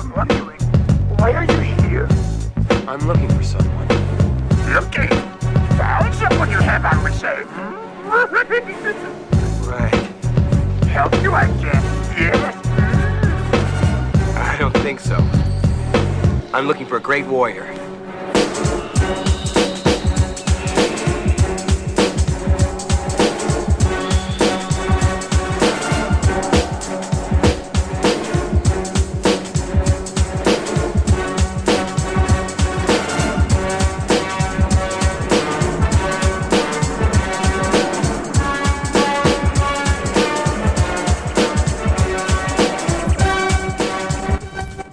I'm wondering, why are you here? I'm looking for someone. Looking? Found someone you have, I would say. Right. Help you, I guess. Yes? I don't think so. I'm looking for a great warrior.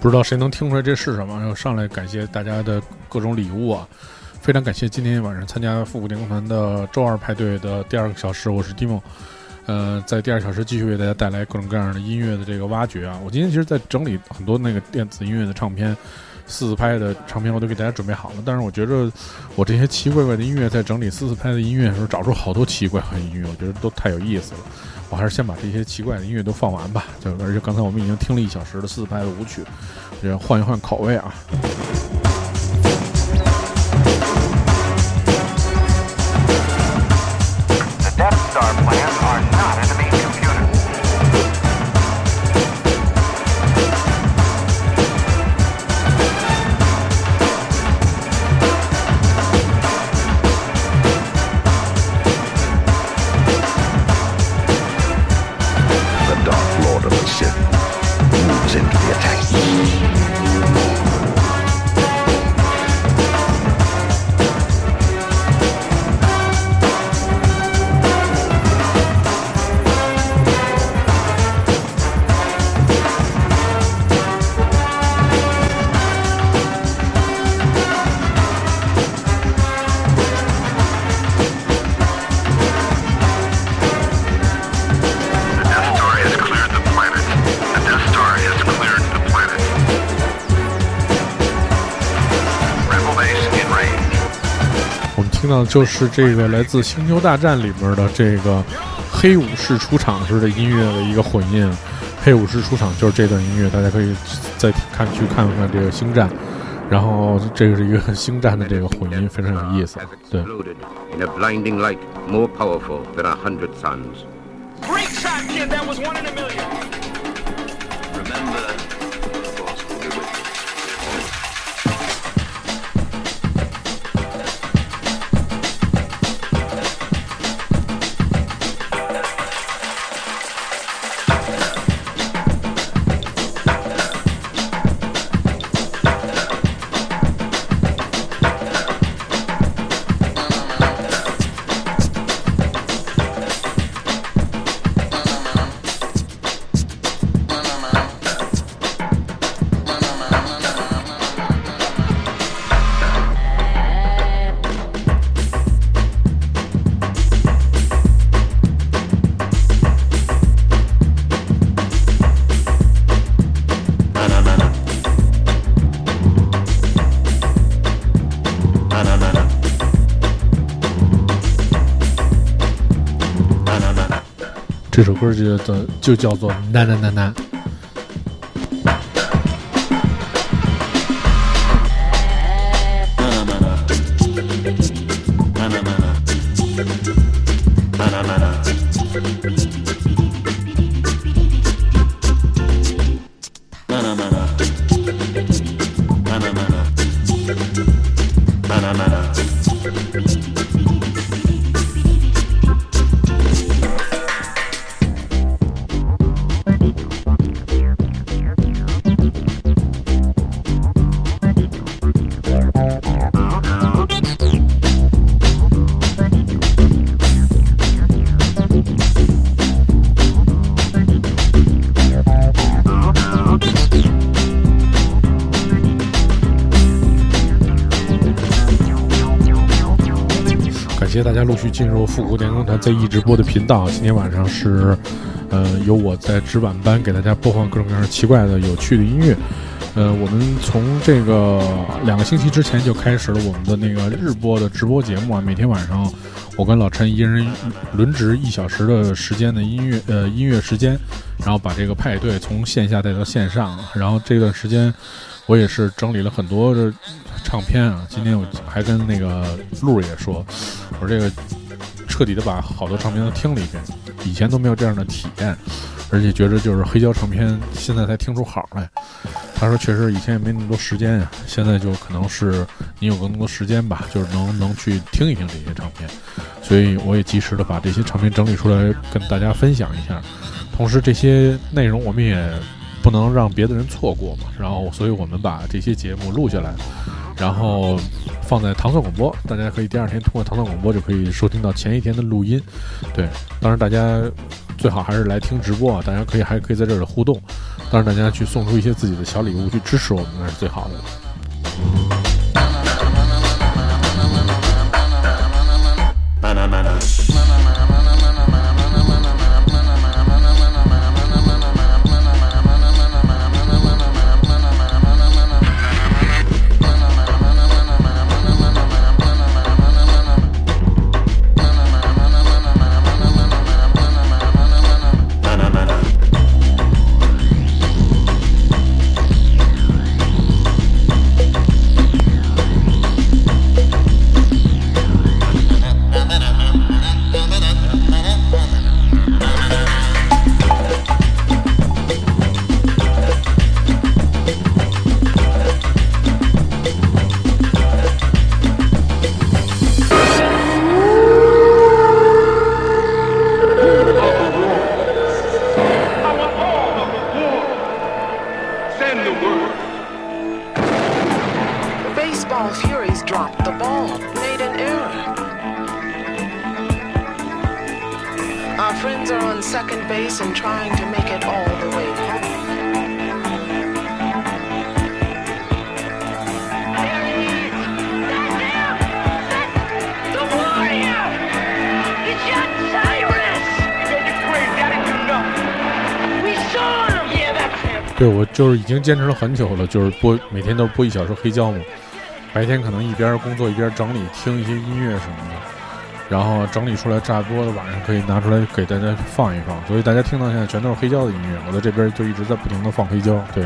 不知道谁能听出来这是什么？然后上来感谢大家的各种礼物啊！非常感谢今天晚上参加复古电工团的周二派对的第二个小时，我是 Dimo。呃，在第二小时继续为大家带来各种各样的音乐的这个挖掘啊！我今天其实，在整理很多那个电子音乐的唱片，四四拍的唱片，我都给大家准备好了。但是我觉着，我这些奇奇怪怪的音乐，在整理四四拍的音乐的时候，找出好多奇奇怪怪的音乐，我觉得都太有意思了。我还是先把这些奇怪的音乐都放完吧。就而且刚才我们已经听了一小时的四拍的舞曲，也换一换口味啊。听到的就是这个来自《星球大战》里面的这个黑武士出场时的音乐的一个混音。黑武士出场就是这段音乐，大家可以再看去看看这个星战，然后这个是一个星战的这个混音，非常有意思。对，歌就叫就叫做《呐呐呐呐》。谢大家陆续进入复古电工团 Z 一直播的频道。今天晚上是呃，由我在值晚班给大家播放各种各样奇怪的、有趣的音乐。呃，我们从这个两个星期之前就开始了我们的那个日播的直播节目啊，每天晚上我跟老陈一人轮值一小时的时间的音乐呃音乐时间，然后把这个派对从线下带到线上，然后这段时间我也是整理了很多的唱片啊。今天我还跟那个陆也说，我说这个彻底的把好多唱片都听了一遍，以前都没有这样的体验，而且觉得就是黑胶唱片现在才听出好来。他说：“确实以前也没那么多时间呀，现在就可能是你有更多时间吧，就是能能去听一听这些唱片，所以我也及时的把这些唱片整理出来跟大家分享一下。同时，这些内容我们也不能让别的人错过嘛，然后，所以我们把这些节目录下来，然后放在糖蒜广播，大家可以第二天通过糖蒜广播就可以收听到前一天的录音。对，当然大家最好还是来听直播啊，大家可以还可以在这里互动。”当然，大家去送出一些自己的小礼物去支持我们，那是最好的。Baseball Furies dropped the ball, made an error. Our friends are on second base and trying to make it all the way home. The warrior! It's your Cyrus! Yo, you crazy. I didn't do nothing. We saw him! Yeah, that's him. 对我就是已经坚持了很久了，就是播每天都播一小时黑胶嘛。 白天可能一边工作一边整理，听一些音乐什么的，然后整理出来炸锅的，晚上可以拿出来给大家放一放。所以大家听到现在全都是黑胶的音乐，我在这边就一直在不停的放黑胶。对，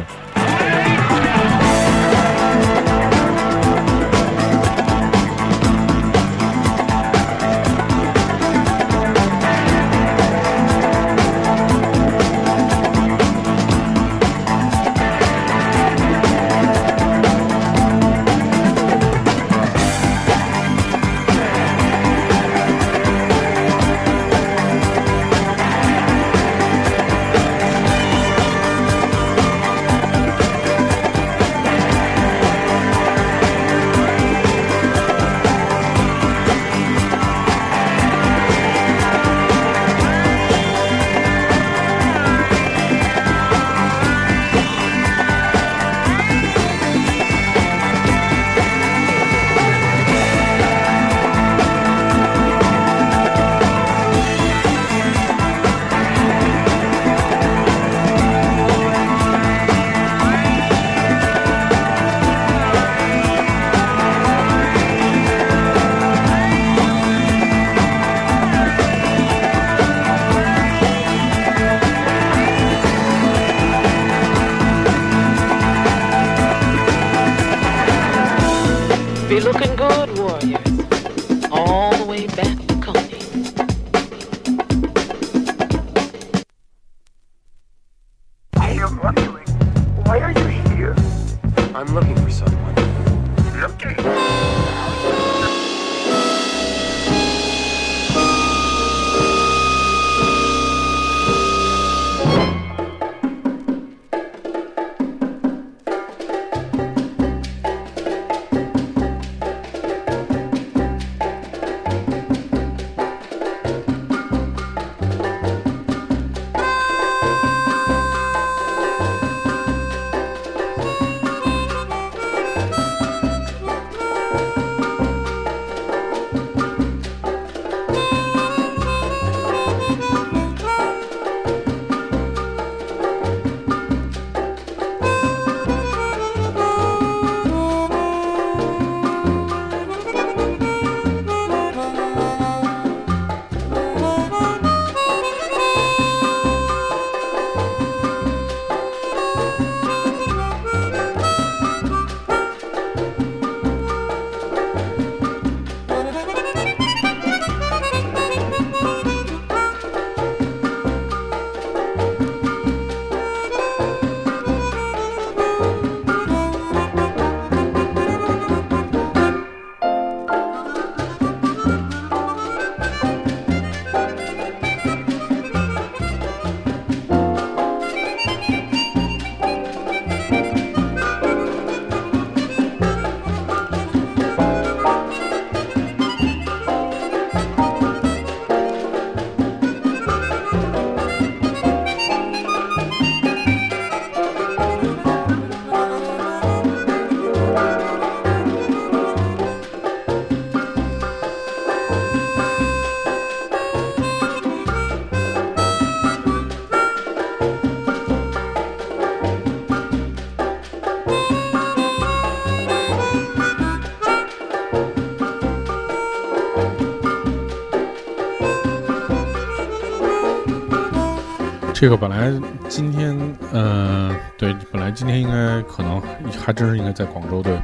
这个本来今天，呃，对，本来今天应该可能还真是应该在广州对，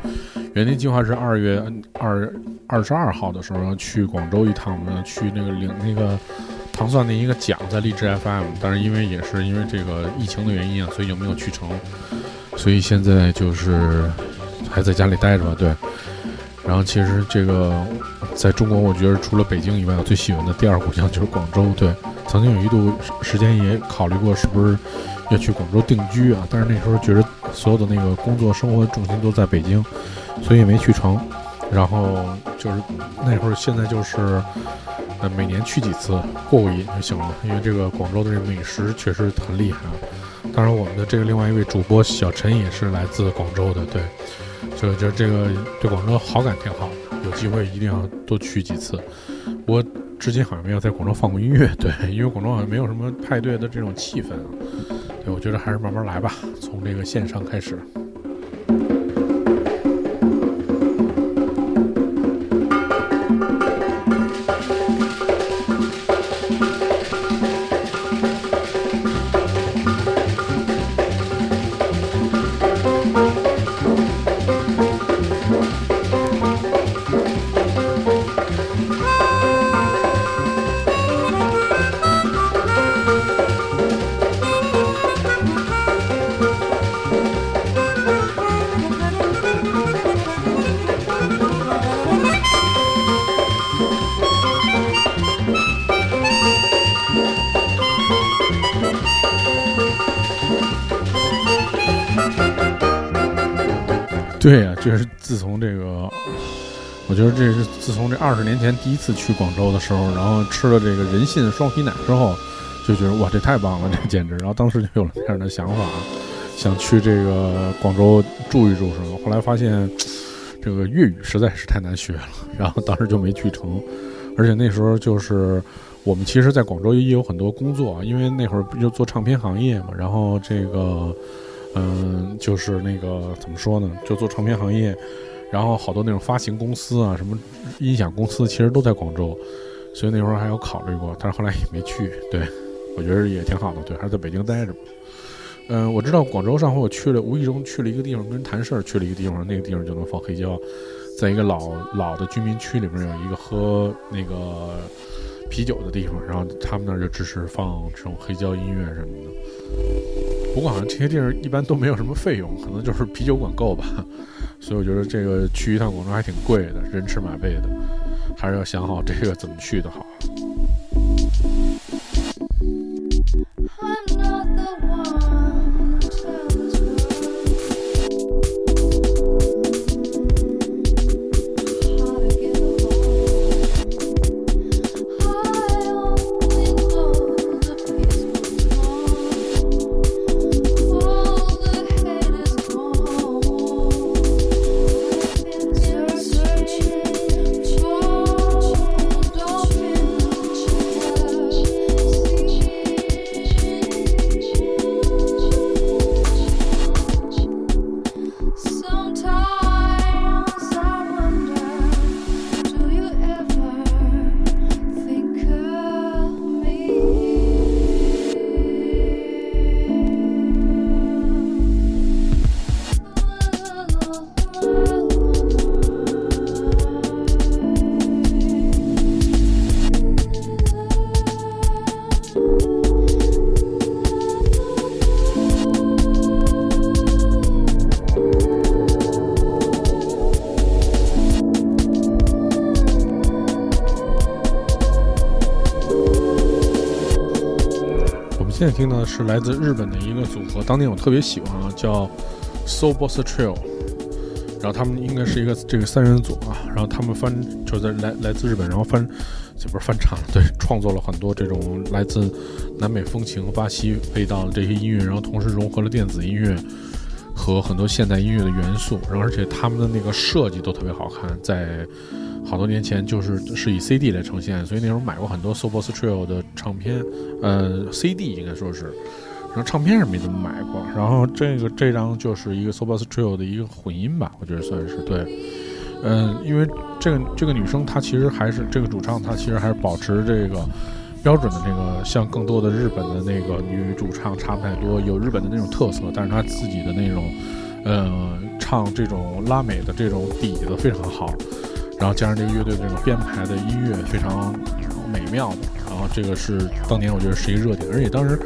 原定计划是二月二二十二号的时候去广州一趟，我们去那个领那个糖蒜的一个奖，在荔枝 FM，但是因为也是因为这个疫情的原因啊，所以就没有去成，所以现在就是还在家里待着吧，对。然后其实这个在中国，我觉得除了北京以外，我最喜欢的第二故乡就是广州，对。曾经有一度时间也考虑过是不是要去广州定居啊，但是那时候觉得所有的那个工作生活重心都在北京，所以也没去成。然后就是那会儿，现在就是呃每年去几次过过瘾就行了，因为这个广州的这美食确实很厉害啊。当然，我们的这个另外一位主播小陈也是来自广州的，对，就就这个对广州好感挺好，有机会一定要多去几次。我。至今好像没有在广州放过音乐，对，因为广州好像没有什么派对的这种气氛啊。对，我觉得还是慢慢来吧，从这个线上开始。对呀，就是自从这个，我觉得这是自从这二十年前第一次去广州的时候，然后吃了这个人信双皮奶之后，就觉得哇，这太棒了，这简直！然后当时就有了这样的想法，想去这个广州住一住什么。后来发现这个粤语实在是太难学了，然后当时就没去成。而且那时候就是我们其实在广州也有很多工作，因为那会儿不就做唱片行业嘛，然后这个。嗯，就是那个怎么说呢？就做唱片行业，然后好多那种发行公司啊，什么音响公司，其实都在广州，所以那会儿还有考虑过，但是后来也没去。对，我觉得也挺好的，对，还是在北京待着吧。嗯，我知道广州上回我去了，无意中去了一个地方，跟人谈事儿，去了一个地方，那个地方就能放黑胶，在一个老老的居民区里面有一个喝那个啤酒的地方，然后他们那儿就支持放这种黑胶音乐什么的。不过好像这些地儿一般都没有什么费用，可能就是啤酒管够吧，所以我觉得这个去一趟广州还挺贵的，人吃马背的，还是要想好这个怎么去的好。听的是来自日本的一个组合，当年我特别喜欢啊，叫 Soul Boss Trio，然后他们应该是一个这个三人组啊，然后他们翻就在来来自日本，然后翻这不是翻唱，对，创作了很多这种来自南美风情、巴西味道的这些音乐，然后同时融合了电子音乐和很多现代音乐的元素，然后而且他们的那个设计都特别好看，在。好多年前就是是以 CD 来呈现，所以那时候买过很多 Sobos Trio 的唱片，呃，CD 应该说是，然后唱片是没怎么买过。然后这个这张就是一个 so boss Trio 的一个混音吧，我觉得算是对。嗯，因为这个这个女生她其实还是这个主唱，她其实还是保持这个标准的那个像更多的日本的那个女主唱差不太多，有日本的那种特色，但是她自己的那种，呃，唱这种拉美的这种底子非常好，然后加上这个乐队的这种编排的音乐非常美妙的，然后这个是当年我觉得是一个热点，而且当时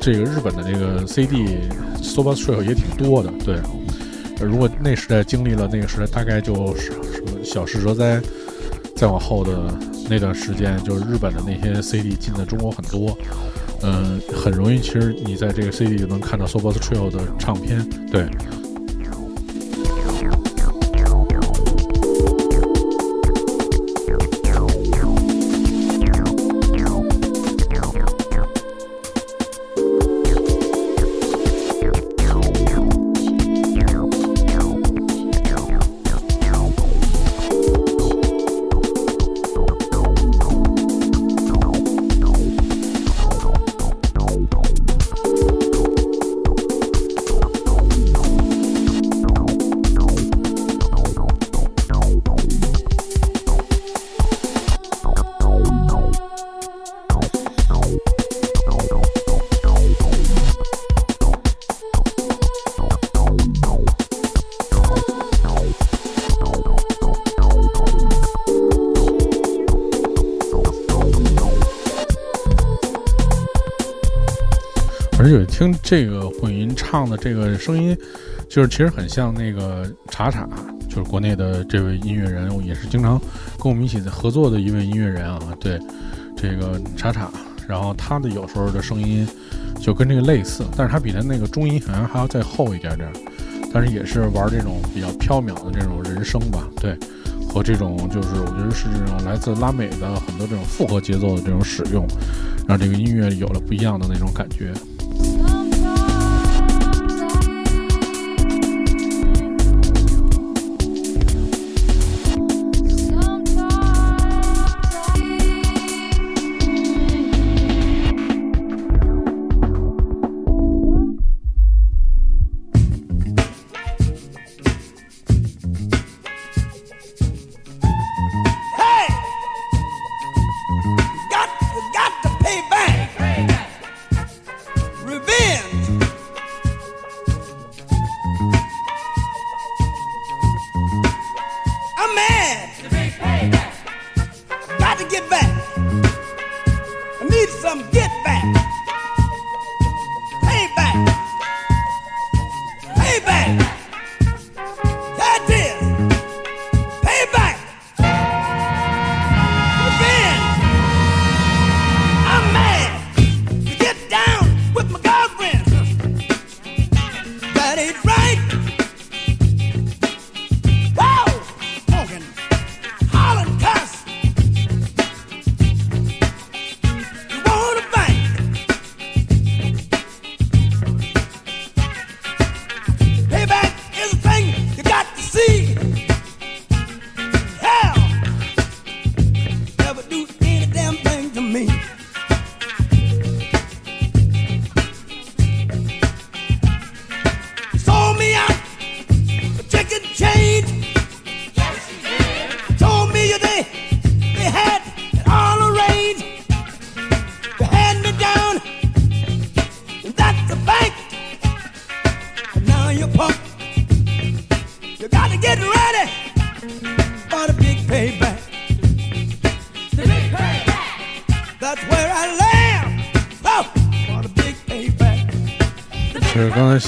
这个日本的这个 CD Soba Trail 也挺多的，对。如果那时代经历了那个时代，大概就是什么小石哲哉，再往后的那段时间，就是日本的那些 CD 进的中国很多，嗯，很容易，其实你在这个 CD 就能看到 Soba Trail 的唱片，对。唱的这个声音，就是其实很像那个查查，就是国内的这位音乐人，也是经常跟我们一起在合作的一位音乐人啊。对，这个查查，然后他的有时候的声音就跟这个类似，但是他比他那个中音好像还要再厚一点点，但是也是玩这种比较飘渺的这种人声吧。对，和这种就是我觉得是这种来自拉美的很多这种复合节奏的这种使用，让这个音乐有了不一样的那种感觉。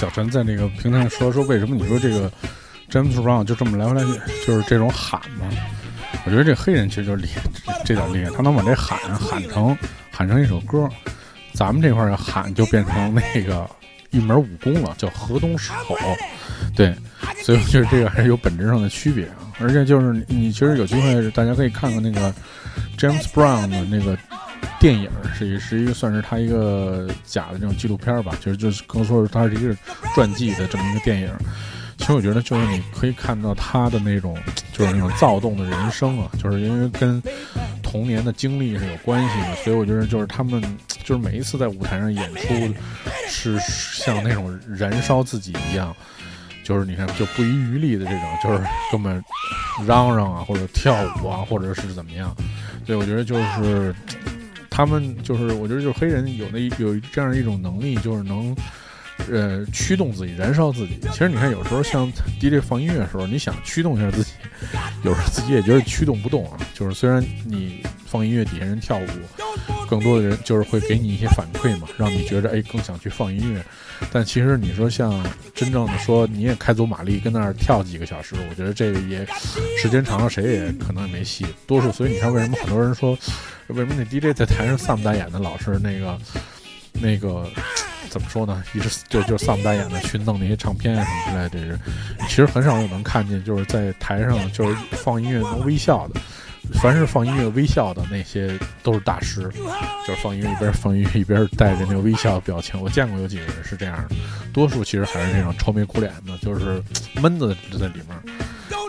小陈在那个平台上说说，为什么你说这个 James Brown 就这么来回来去，就是这种喊嘛？我觉得这黑人其实就是厉害，这点厉害，他能把这喊喊成喊成一首歌。咱们这块儿喊就变成那个一门武功了，叫河东狮吼。对，所以我觉得这个还是有本质上的区别啊。而且就是你其实有机会，大家可以看看那个 James Brown 的那个电影，是一是一个算是他一个假的这种纪录片吧，就是就是更说是他是一个传记的这么一个电影。其实我觉得就是你可以看到他的那种就是那种躁动的人生啊，就是因为跟童年的经历是有关系的，所以我觉得就是他们就是每一次在舞台上演出是像那种燃烧自己一样。就是你看，就不遗余力的这种，就是根本嚷嚷啊，或者跳舞啊，或者是怎么样。对，我觉得就是他们就是我觉得就是黑人有那有这样一种能力，就是能。呃，驱动自己，燃烧自己。其实你看，有时候像 DJ 放音乐的时候，你想驱动一下自己，有时候自己也觉得驱动不动啊。就是虽然你放音乐，底下人跳舞，更多的人就是会给你一些反馈嘛，让你觉得哎更想去放音乐。但其实你说像真正的说你也开足马力跟那儿跳几个小时，我觉得这个也时间长了谁也可能也没戏。多数，所以你看为什么很多人说，为什么那 DJ 在台上丧不打眼的，老是那个那个。怎么说呢？一直就就丧不打眼的去弄那些唱片啊什么之类的，其实很少有能看见，就是在台上就是放音乐能微笑的。凡是放音乐微笑的那些都是大师，就是放音乐一边放音乐一边带着那个微笑的表情。我见过有几个人是这样的，多数其实还是那种愁眉苦脸的，就是闷的在里面。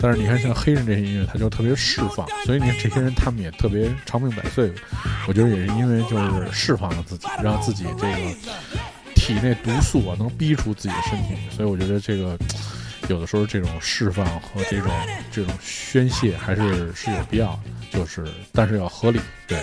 但是你看，像黑人这些音乐，他就特别释放，所以你看这些人他们也特别长命百岁。我觉得也是因为就是释放了自己，让自己这个。体内毒素啊，能逼出自己的身体，所以我觉得这个有的时候这种释放和这种这种宣泄还是是有必要的，就是但是要合理，对。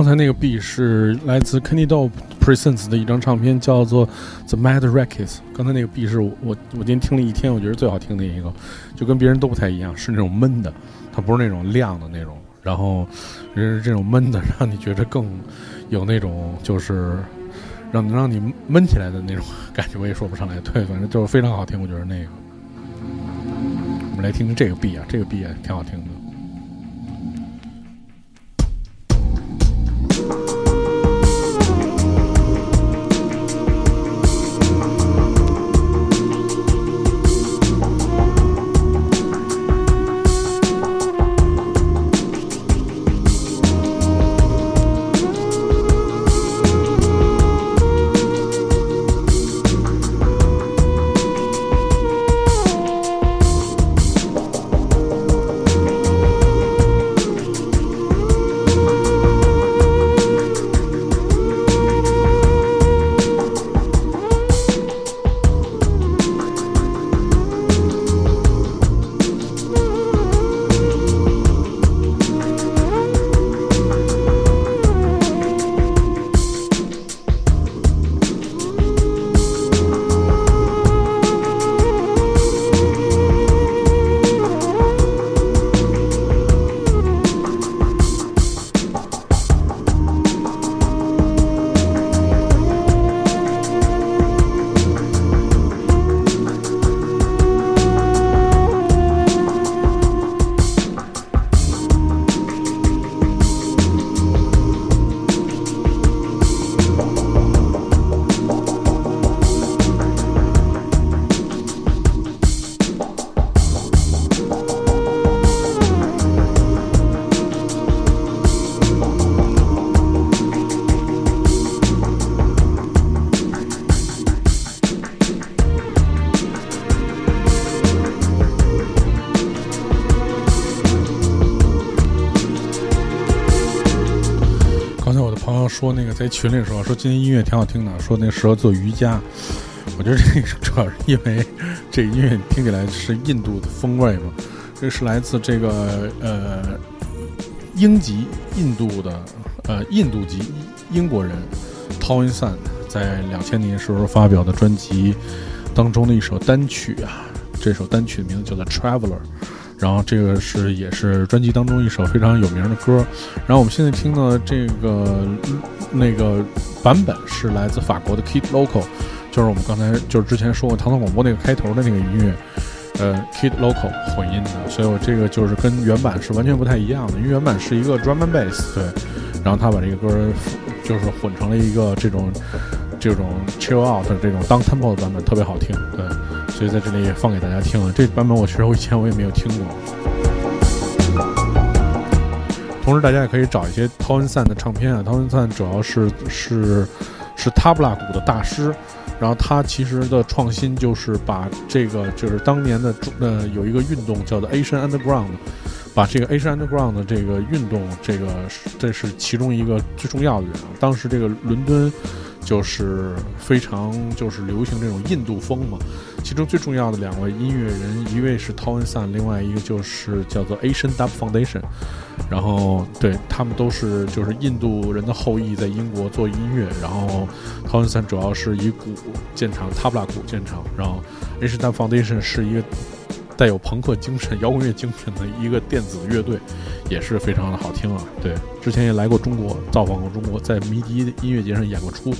刚才那个 B 是来自 Kenny Dope Presents 的一张唱片，叫做 The Mad Records。刚才那个 B 是我我我今天听了一天，我觉得最好听的一个，就跟别人都不太一样，是那种闷的，它不是那种亮的那种，然后是这种闷的，让你觉得更有那种就是让让你闷起来的那种感觉，我也说不上来。对，反正就是非常好听，我觉得那个。我们来听听这个 B 啊，这个 B 也挺好听的。说那个在群里说说今天音乐挺好听的，说那适合做瑜伽。我觉得这个主要是因为这音乐听起来是印度的风味嘛，这是来自这个呃英籍印度的呃印度籍英国人 Towin San 在两千年时候发表的专辑当中的一首单曲啊，这首单曲的名字叫做 Traveler。然后这个是也是专辑当中一首非常有名的歌，然后我们现在听的这个那个版本是来自法国的 Kid Local，就是我们刚才就是之前说过唐宋广播那个开头的那个音乐，呃，Kid Local 混音的，所以我这个就是跟原版是完全不太一样的，因为原版是一个 drum and bass，对，然后他把这个歌就是混成了一个这种这种 chill out 的这种 down tempo 的版本，特别好听，对。所以在这里也放给大家听了。这版本我其实我以前我也没有听过。同时，大家也可以找一些陶文散的唱片啊。陶文散主要是是是塔布拉鼓的大师，然后他其实的创新就是把这个就是当年的呃有一个运动叫做 Asian Underground，把这个 Asian Underground 的这个运动，这个这是其中一个最重要的人。当时这个伦敦。就是非常就是流行这种印度风嘛，其中最重要的两位音乐人，一位是 Towin San，另外一个就是叫做 Asian Dub Foundation，然后对他们都是就是印度人的后裔，在英国做音乐，然后 Towin San 主要是以鼓建厂，Tabla 鼓建厂，然后 Asian Dub Foundation 是一个。带有朋克精神、摇滚乐精神的一个电子乐队，也是非常的好听啊！对，之前也来过中国，造访过中国，在迷笛音乐节上演过出。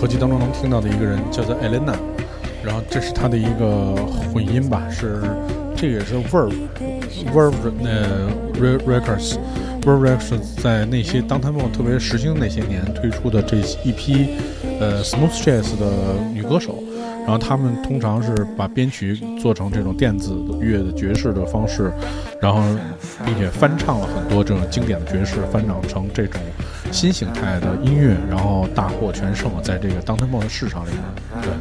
合集当中能听到的一个人，叫做 Elena，然后这是他的一个混音吧，是这个也是 Verve Verve 呃 Re- Records Verve Records 在那些当弹炮特别时兴那些年推出的这一批呃 smooth jazz 的女歌手。然后他们通常是把编曲做成这种电子乐的爵士的方式，然后并且翻唱了很多这种经典的爵士，翻唱成这种新形态的音乐，然后大获全胜，在这个当 t e m 的市场里面。对，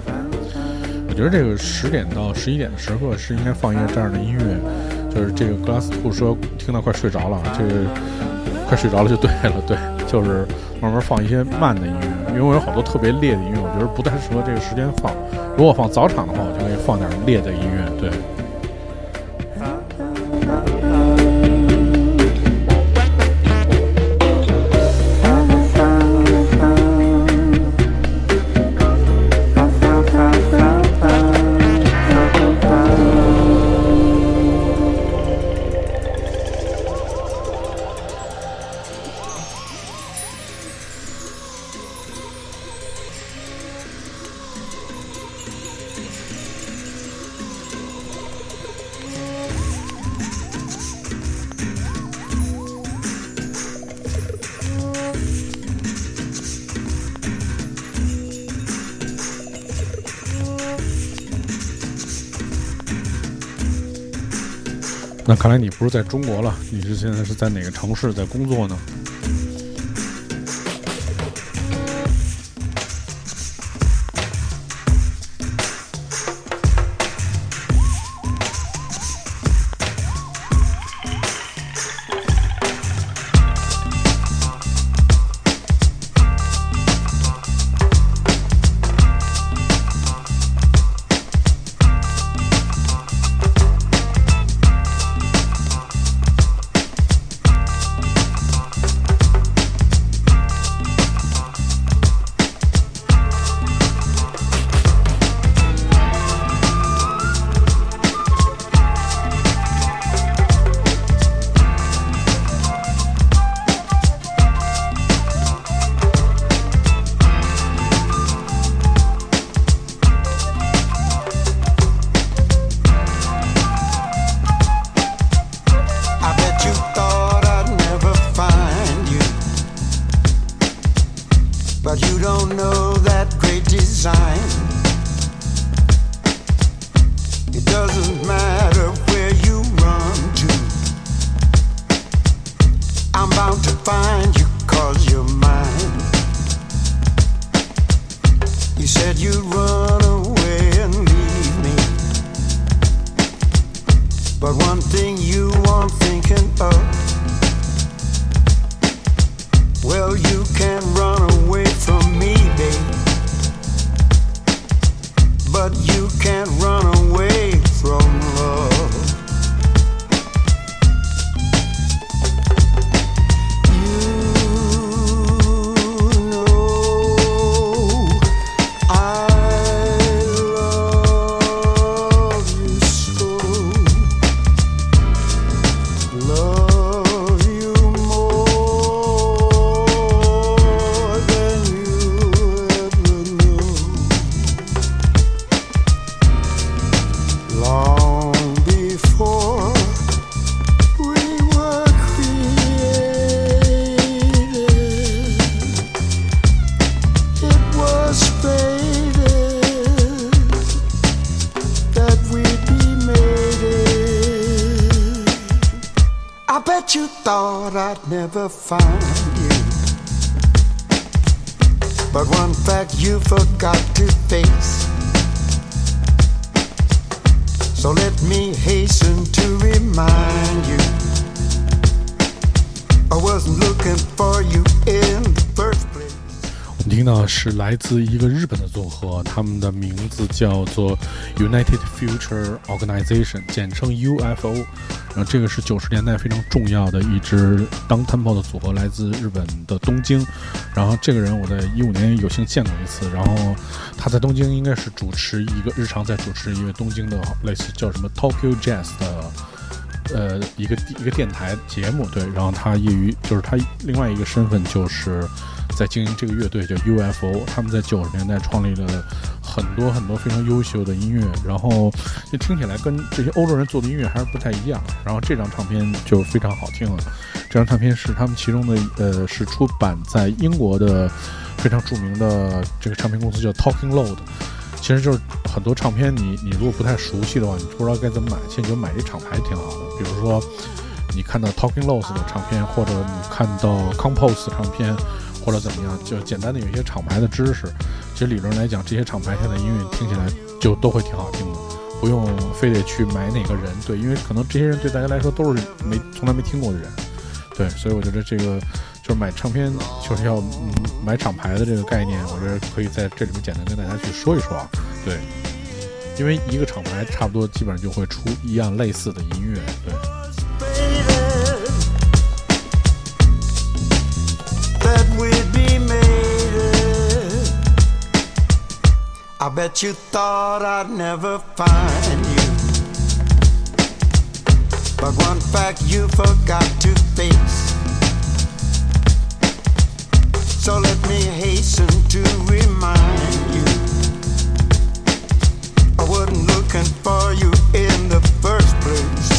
我觉得这个十点到十一点的时刻是应该放一个这样的音乐，就是这个格拉斯兔说听到快睡着了，这个快睡着了就对了，对，就是慢慢放一些慢的音乐，因为我有好多特别烈的音乐，我觉得不太适合这个时间放。如果放早场的话，我就可以放点烈的音乐，对。看来你不是在中国了，你是现在是在哪个城市在工作呢？But you don't know that great design. It doesn't matter where you run to. I'm bound to find you cause you're mine. You said you'd run away and leave me. But one thing you aren't thinking of. Well, you can't run away from me, babe. But you can't run away from love. Forgot to face. So let me hasten to remind you. I wasn't looking for you in the first place. 你听到是来自一个日本的组合，他们的名字叫做 United Future Organization，简称 UFO。然后这个是九十年代非常重要的一支当 tempo 的组合，来自日本的东京。然后这个人我在一五年有幸见过一次，然后他在东京应该是主持一个日常在主持一个东京的类似叫什么 Tokyo Jazz 的。呃，一个一个电台节目，对，然后他业余就是他另外一个身份就是在经营这个乐队叫 UFO，他们在九十年代创立了很多很多非常优秀的音乐，然后就听起来跟这些欧洲人做的音乐还是不太一样，然后这张唱片就非常好听了，这张唱片是他们其中的呃是出版在英国的非常著名的这个唱片公司叫 Talking Load。其实就是很多唱片，你你如果不太熟悉的话，你不知道该怎么买，其实就买一厂牌挺好的。比如说，你看到 Talking Lows 的唱片，或者你看到 Compose 唱片，或者怎么样，就简单的有一些厂牌的知识。其实理论来讲，这些厂牌现在音乐听起来就都会挺好听的，不用非得去买哪个人。对，因为可能这些人对大家来说都是没从来没听过的人。对，所以我觉得这个。就是买唱片就是要买厂牌的这个概念，我觉得可以在这里面简单跟大家去说一说啊。对，因为一个厂牌差不多基本上就会出一样类似的音乐。对。I bet you thought I'd never find you. But one fact you forgot to face. So let me hasten to remind you. I wasn't looking for you in the first place.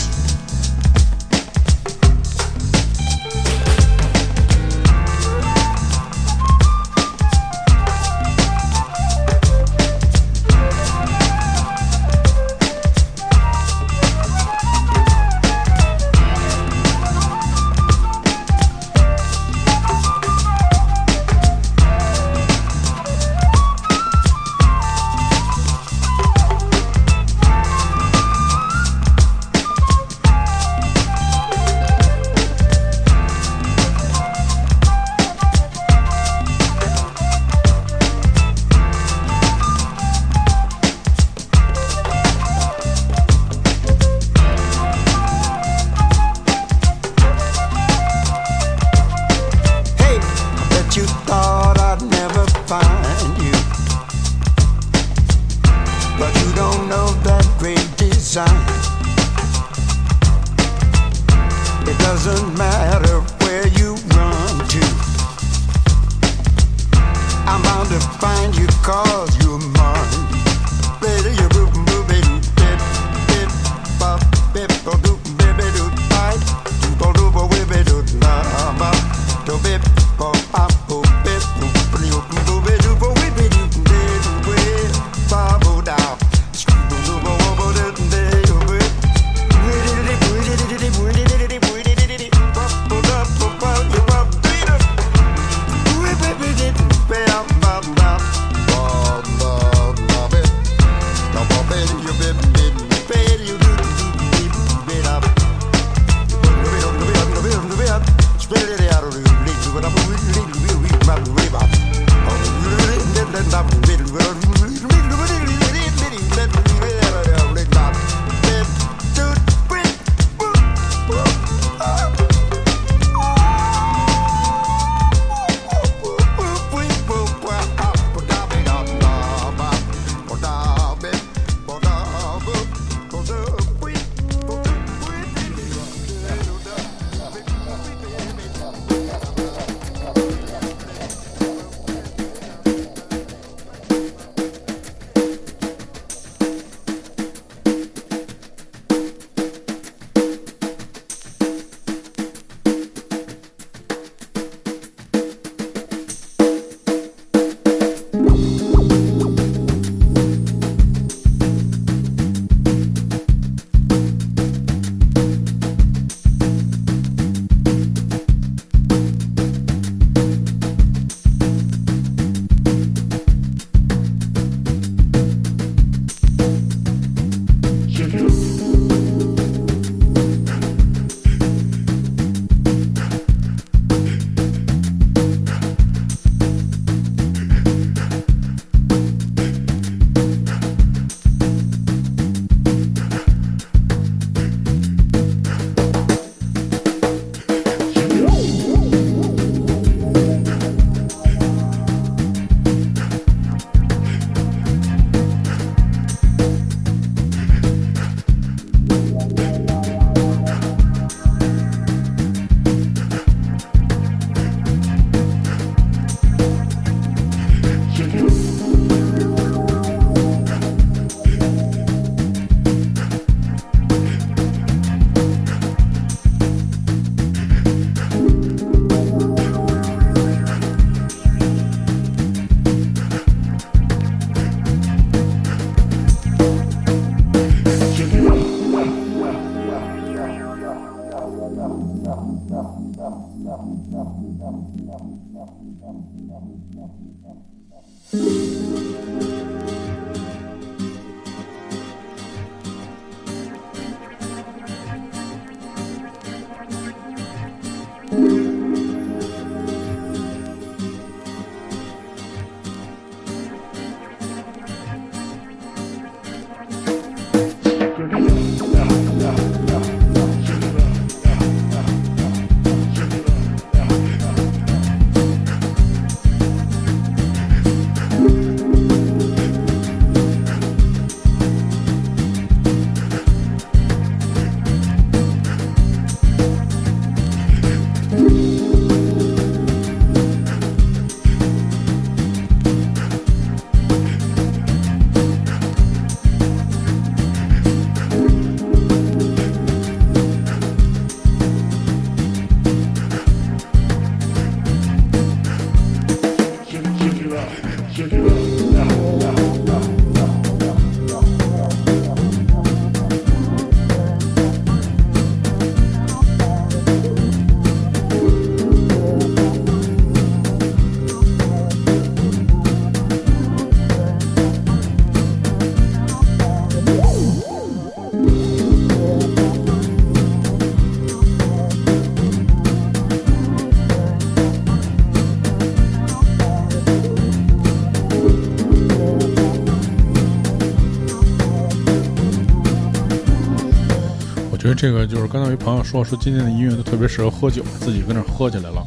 这个就是刚才有一朋友说说今天的音乐都特别适合喝酒，自己跟那喝起来了。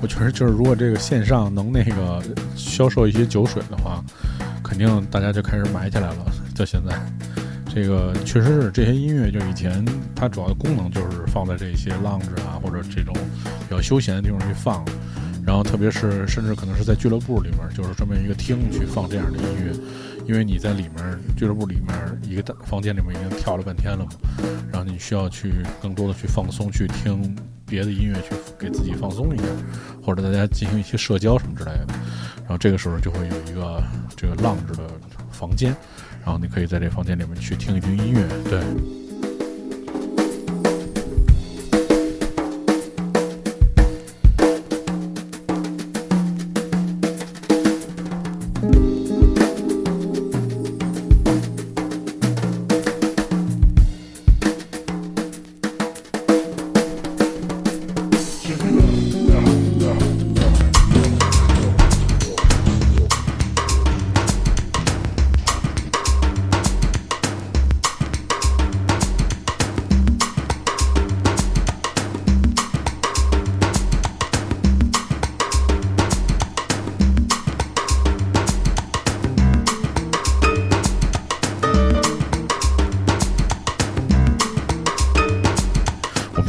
我觉得就是如果这个线上能那个销售一些酒水的话，肯定大家就开始买起来了。就现在，这个确实是这些音乐，就以前它主要的功能就是放在这些 lounge 啊或者这种比较休闲的地方去放，然后特别是甚至可能是在俱乐部里面，就是专门一个厅去放这样的音乐，因为你在里面俱乐部里面一个大房间里面已经跳了半天了嘛，然后你需要去更多的去放松，去听别的音乐，去给自己放松一下，或者大家进行一些社交什么之类的，然后这个时候就会有一个这个浪之的房间，然后你可以在这房间里面去听一听音乐，对。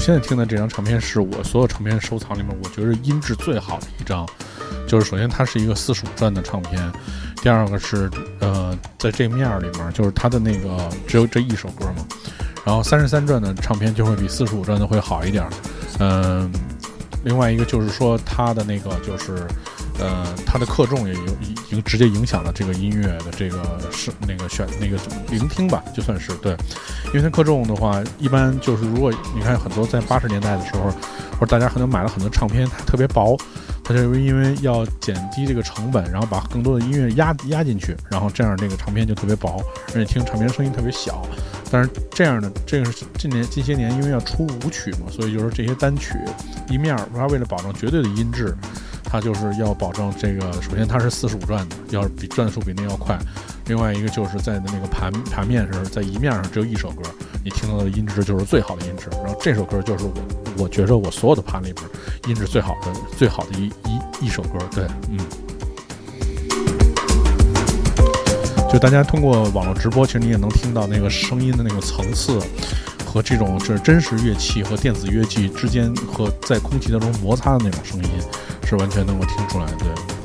现在听的这张唱片是我所有唱片收藏里面，我觉得音质最好的一张。就是首先它是一个四十五转的唱片，第二个是呃，在这面儿里面，就是它的那个只有这一首歌嘛。然后三十三转的唱片就会比四十五转的会好一点儿，嗯、另外一个就是说它的那个就是。呃，它的克重也有一直接影响了这个音乐的这个是那个选那个聆听吧，就算是对，因为它克重的话，一般就是如果你看很多在八十年代的时候，或者大家可能买了很多唱片，它特别薄，它就是因为要减低这个成本，然后把更多的音乐压压进去，然后这样这个唱片就特别薄，而且听唱片声音特别小。但是这样的这个是近年近些年因为要出舞曲嘛，所以就是这些单曲一面儿，它为了保证绝对的音质。它就是要保证这个，首先它是四十五转的，要比转速比那要快。另外一个就是在那个盘盘面上，在一面上只有一首歌，你听到的音质就是最好的音质。然后这首歌就是我我觉着我所有的盘里边音质最好的最好的一一一首歌。对，嗯。就大家通过网络直播，其实你也能听到那个声音的那个层次。和这种就是真实乐器和电子乐器之间和在空气当中摩擦的那种声音，是完全能够听出来的。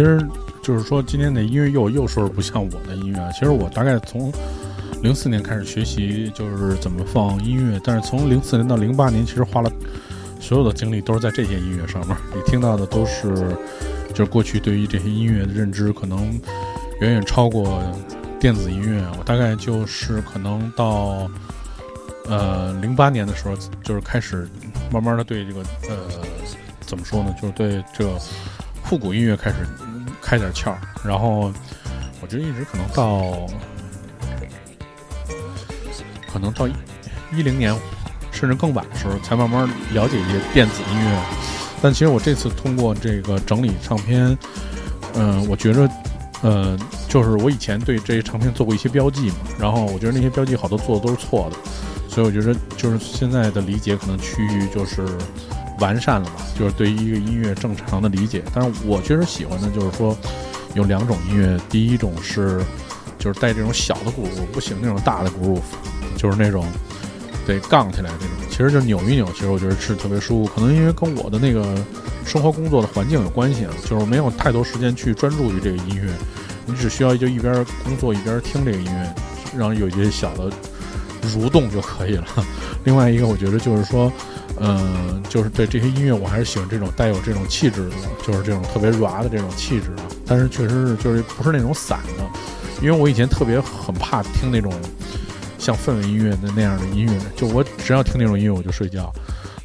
其实就是说今天的音乐又又说是不像我的音乐。其实我大概从零四年开始学习，就是怎么放音乐，但是从零四年到零八年，其实花了所有的精力都是在这些音乐上面。你听到的都是，就是过去对于这些音乐的认知可能远远超过电子音乐。我大概就是可能到呃零八年的时候，就是开始慢慢的对这个呃怎么说呢，就是对这复古音乐开始开点窍，然后我觉得一直可能到。可能到一零年，甚至更晚的时候，才慢慢了解一些电子音乐。但其实我这次通过这个整理唱片，嗯，我觉着，呃，就是我以前对这些唱片做过一些标记嘛，然后我觉得那些标记好多做的都是错的，所以我觉得就是现在的理解可能趋于就是完善了吧，就是对于一个音乐正常的理解。但是我确实喜欢的就是说有两种音乐，第一种是就是带这种小的鼓，我不喜欢那种大的鼓。就是那种得杠起来这种，其实就扭一扭，其实我觉得是特别舒服。可能因为跟我的那个生活工作的环境有关系啊，就是没有太多时间去专注于这个音乐，你只需要就一边工作一边听这个音乐，让有一些小的蠕动就可以了。另外一个，我觉得就是说，嗯，就是对这些音乐，我还是喜欢这种带有这种气质的，就是这种特别软的这种气质的。但是确实是就是不是那种散的，因为我以前特别很怕听那种。像氛围音乐的那样的音乐，就我只要听那种音乐我就睡觉，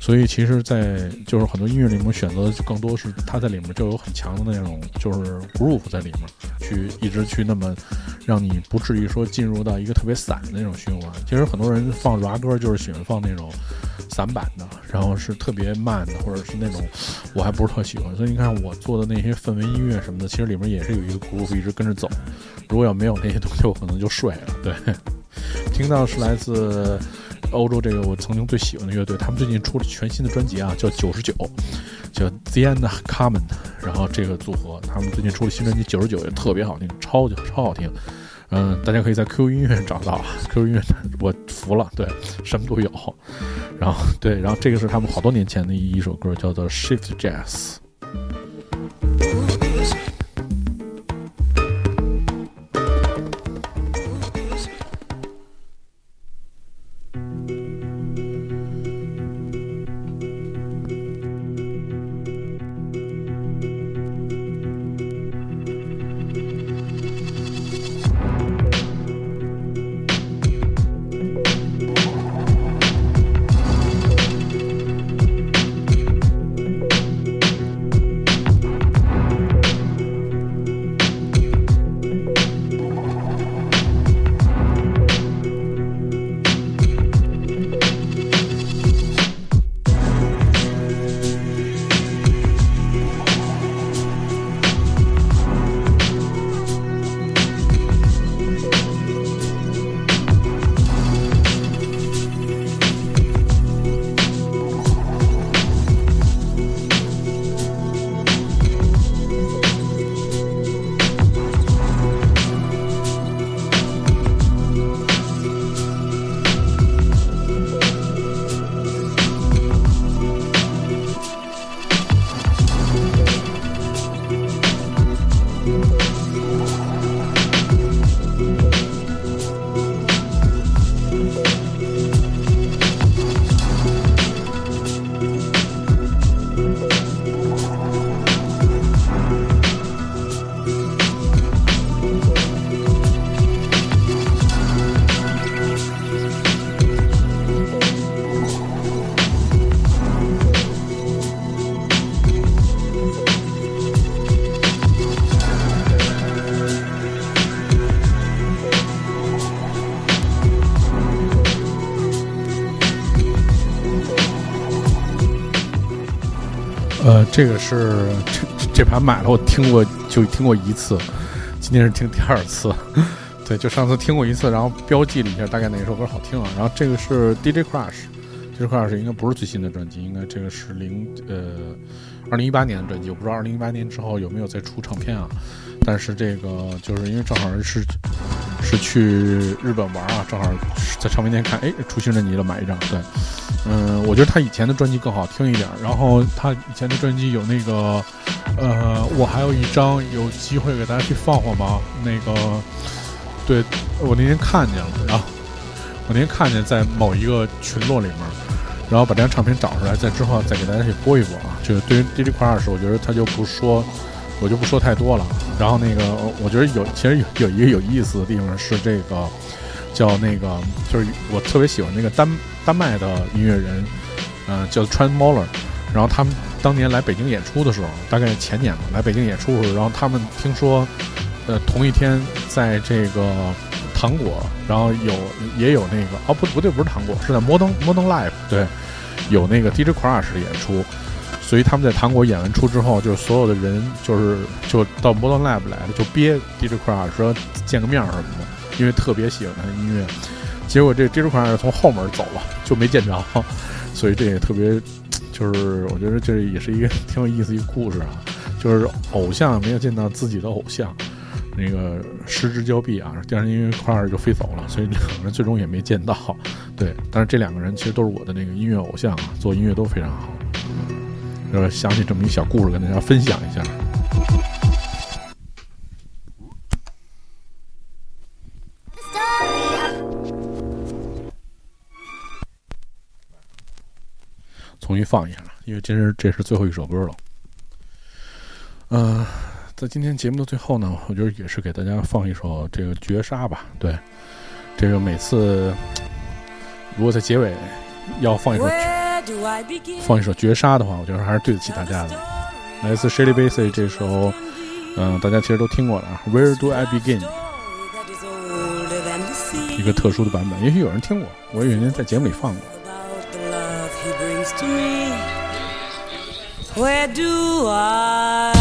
所以其实，在就是很多音乐里面选择更多是它在里面就有很强的那种就是 groove 在里面，去一直去那么让你不至于说进入到一个特别散的那种循环。其实很多人放 rap 歌就是喜欢放那种散版的，然后是特别慢的，或者是那种我还不是特喜欢。所以你看我做的那些氛围音乐什么的，其实里面也是有一个 groove 一直跟着走。如果要没有那些东西，我可能就睡了。对。听到是来自欧洲这个我曾经最喜欢的乐队，他们最近出了全新的专辑啊，叫九十九，叫 The End Common。然后这个组合他们最近出了新专辑九十九，也特别好听，超级超好听。嗯，大家可以在 QQ 音乐找到，QQ 音乐我服了，对，什么都有。然后对，然后这个是他们好多年前的一首歌，叫做 Shift Jazz。这个是这这盘买了，我听过就听过一次，今天是听第二次。对，就上次听过一次，然后标记了一下大概哪首歌好听啊。然后这个是 DJ Crush，DJ Crush 应该不是最新的专辑，应该这个是零呃二零一八年的专辑，我不知道二零一八年之后有没有再出唱片啊。但是这个就是因为正好是是去日本玩啊，正好在唱片店看，哎，出新专辑了，买一张。对。嗯，我觉得他以前的专辑更好听一点。然后他以前的专辑有那个呃，我还有一张有机会给大家去放放吧？那个，对我那天看见了，然后我那天看见在某一个群落里面，然后把这张唱片找出来，在之后再给大家去播一播啊。这个对于 DJ Crush，我觉得他就不说，我就不说太多了。然后那个，我觉得有其实有有一个有意思的地方是这个叫那个，就是我特别喜欢那个丹丹麦的音乐人，嗯、叫 Trent Moller。然后他们当年来北京演出的时候，大概前年吧，来北京演出的时候，然后他们听说，呃，同一天在这个糖果，然后有也有那个哦不不对，不是糖果，是在 Modern Modern Life 对，有那个 DJ Crush 的演出，所以他们在糖果演完出之后，就是所有的人就是就到 Modern Lab 来了，就憋 DJ Crush 说见个面什么的，因为特别喜欢他的音乐。结果这 DJ Crush 从后门走了，就没见着，所以这也特别。就是我觉得这也是一个挺有意思一个故事啊，就是偶像没有见到自己的偶像，那个失之交臂啊，第二天因为快儿就飞走了，所以两个人最终也没见到。对，但是这两个人其实都是我的那个音乐偶像啊，做音乐都非常好。呃，想起这么一小故事跟大家分享一下。重新放一下，因为今日这是最后一首歌了。嗯、在今天节目的最后呢，我觉得也是给大家放一首这个绝杀吧。对，这个每次如果在结尾要放一首放一首绝杀的话，我觉得还是对得起大家的。来自 Shelly Bassey 这首，嗯、大家其实都听过了啊，《Where Do I Begin》，一个特殊的版本，也许有人听过，我以前在节目里放过。Where do I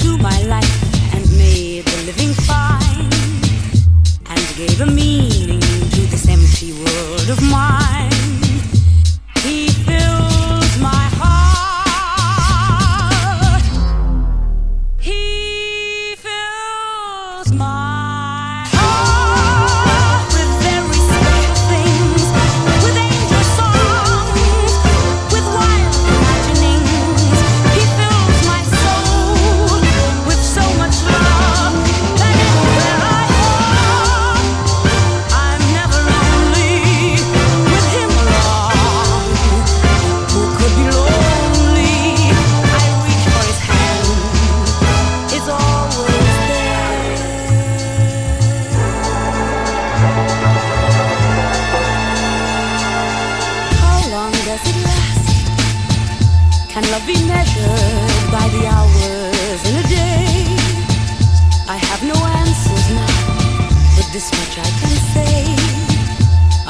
into my life and made the living fine and gave a meaning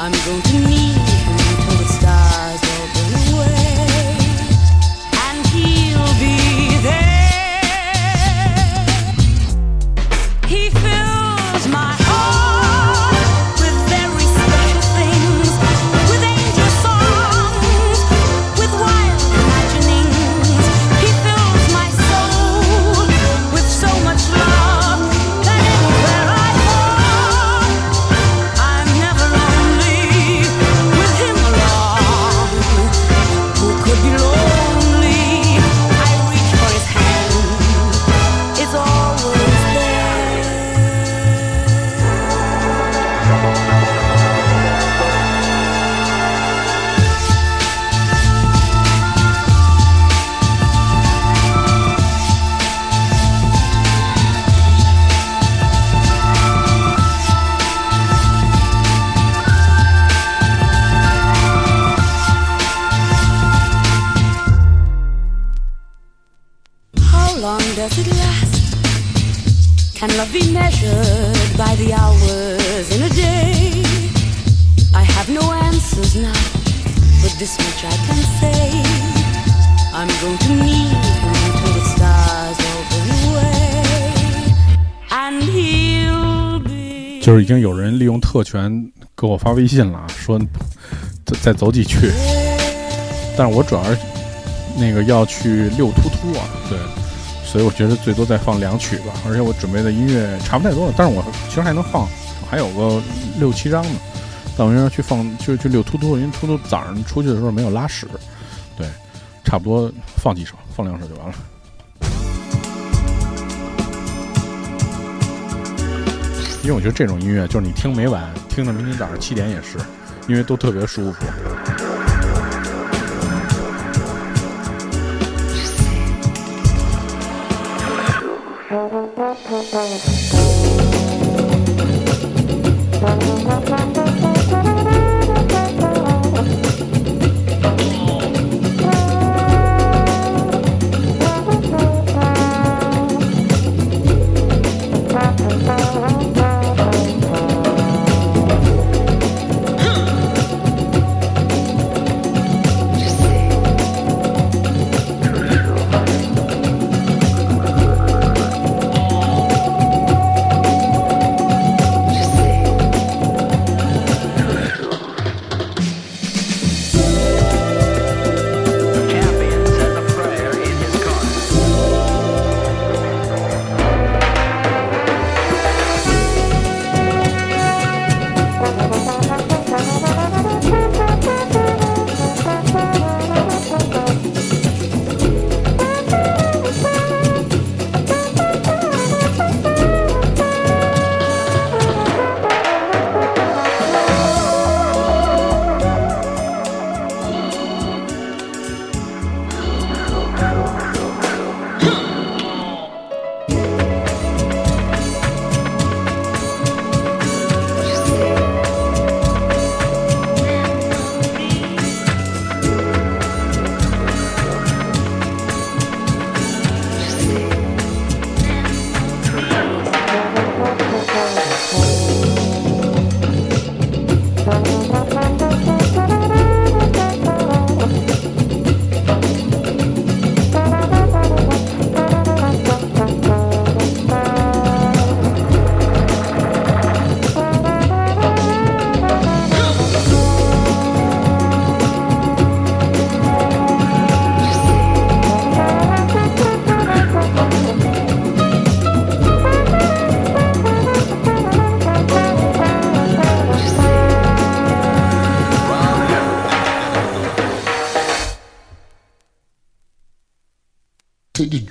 I'm going to need 用特权给我发微信了，说再再走几句，但是我主要是那个要去遛突突啊，对，所以我觉得最多再放两曲吧，而且我准备的音乐差不太多了，但是我其实还能放，还有个六七张呢，但我要去放就去遛突突，因为突突早上出去的时候没有拉屎，对，差不多放几首，放两首就完了。因为我觉得这种音乐就是你听每晚，听到明天早上七点也是，因为都特别舒服。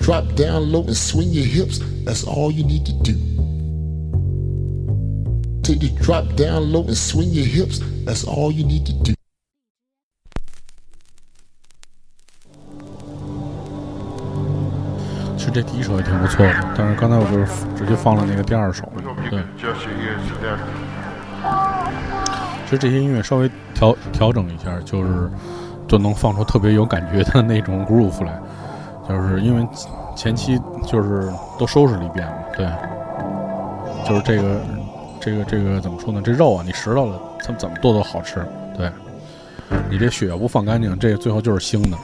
drop down low and swing your hips. That's all you need to do. Take the drop down low and swing your hips. That's all you need to do. 其实这第一首也挺不错的，但是刚才我就是直接放了那个第二首。对， Just your ears to that. 其实这些音乐稍微调调整一下，就是就能放出特别有感觉的那种 groove 来。 就是因为前期就是都收拾了一遍嘛，对，就是这个这个这个怎么说呢？这肉啊，你拾到了，它怎么做都好吃。对，你这血不放干净，这最后就是腥的。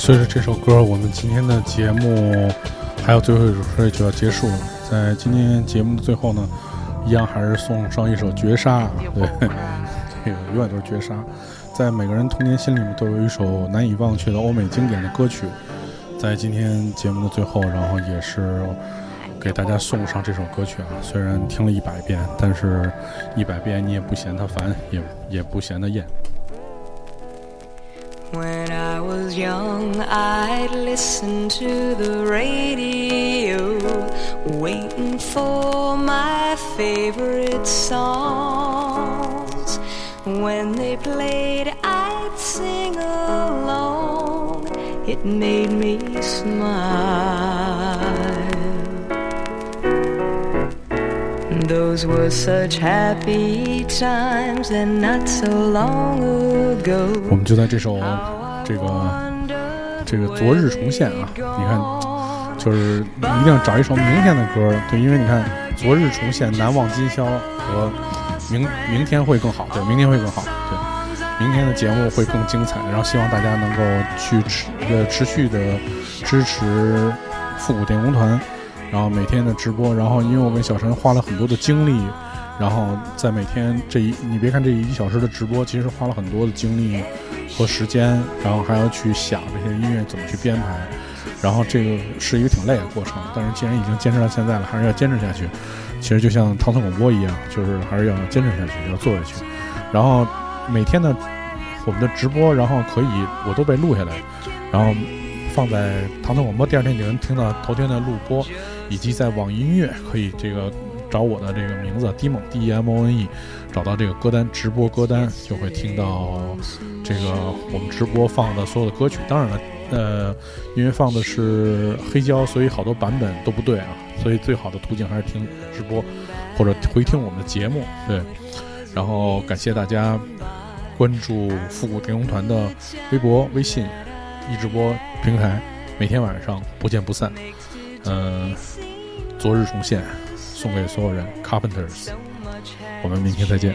随着这首歌，我们今天的节目还有最后一首歌就要结束了。在今天节目的最后呢，一样还是送上一首绝杀，对，这个永远都是绝杀。在每个人童年心里面都有一首难以忘却的欧美经典的歌曲，在今天节目的最后，然后也是给大家送上这首歌曲啊。虽然听了一百遍，但是一百遍你也不嫌它烦，也也不嫌它厌。When I was young, I'd listen to the radio, waiting for my favorite songs. When they played, I'd sing along. It made me smile. Those were such happy times and not so long ago. 我们就在这首这个这个昨日重现啊，你看，就是一定要找一首明天的歌，对，因为你看昨日重现、难忘今宵和明明天会更好，对，明天会更好，对，明天的节目会更精彩，然后希望大家能够去持呃持续的支持复古电工团，然后每天的直播，然后因为我跟小陈花了很多的精力。然后在每天这一，你别看这一小时的直播，其实花了很多的精力和时间，然后还要去想这些音乐怎么去编排，然后这个是一个挺累的过程。但是既然已经坚持到现在了，还是要坚持下去。其实就像唐僧广播一样，就是还是要坚持下去，要做下去。然后每天的我们的直播，然后可以我都被录下来，然后放在唐僧广播，第二天就能听到头天的录播，以及在网易音乐可以这个。找我的这个名字 Dimon D E M O N E，找到这个歌单直播歌单，就会听到这个我们直播放的所有的歌曲。当然了，呃，因为放的是黑胶，所以好多版本都不对啊。所以最好的途径还是听直播或者回听我们的节目。对，然后感谢大家关注复古电工团的微博、微信、易直播平台，每天晚上不见不散。嗯、昨日重现。送给所有人，Carpenters，我们明天再见。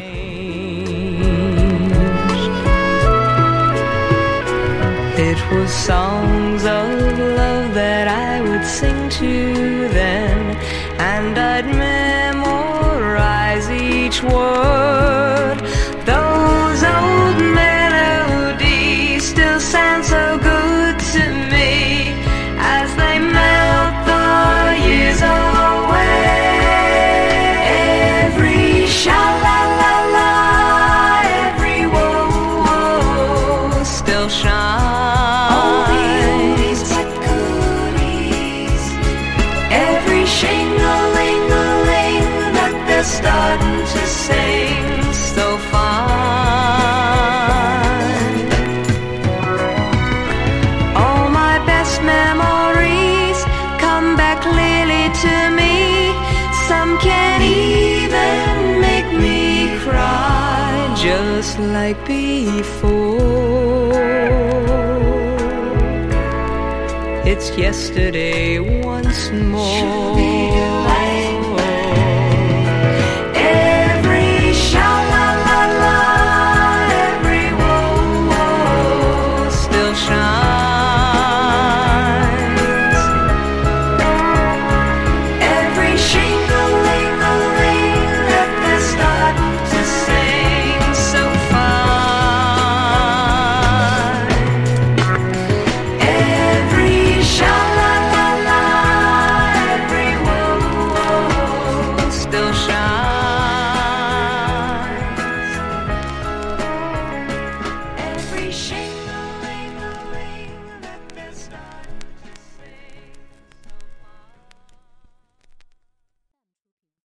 yesterday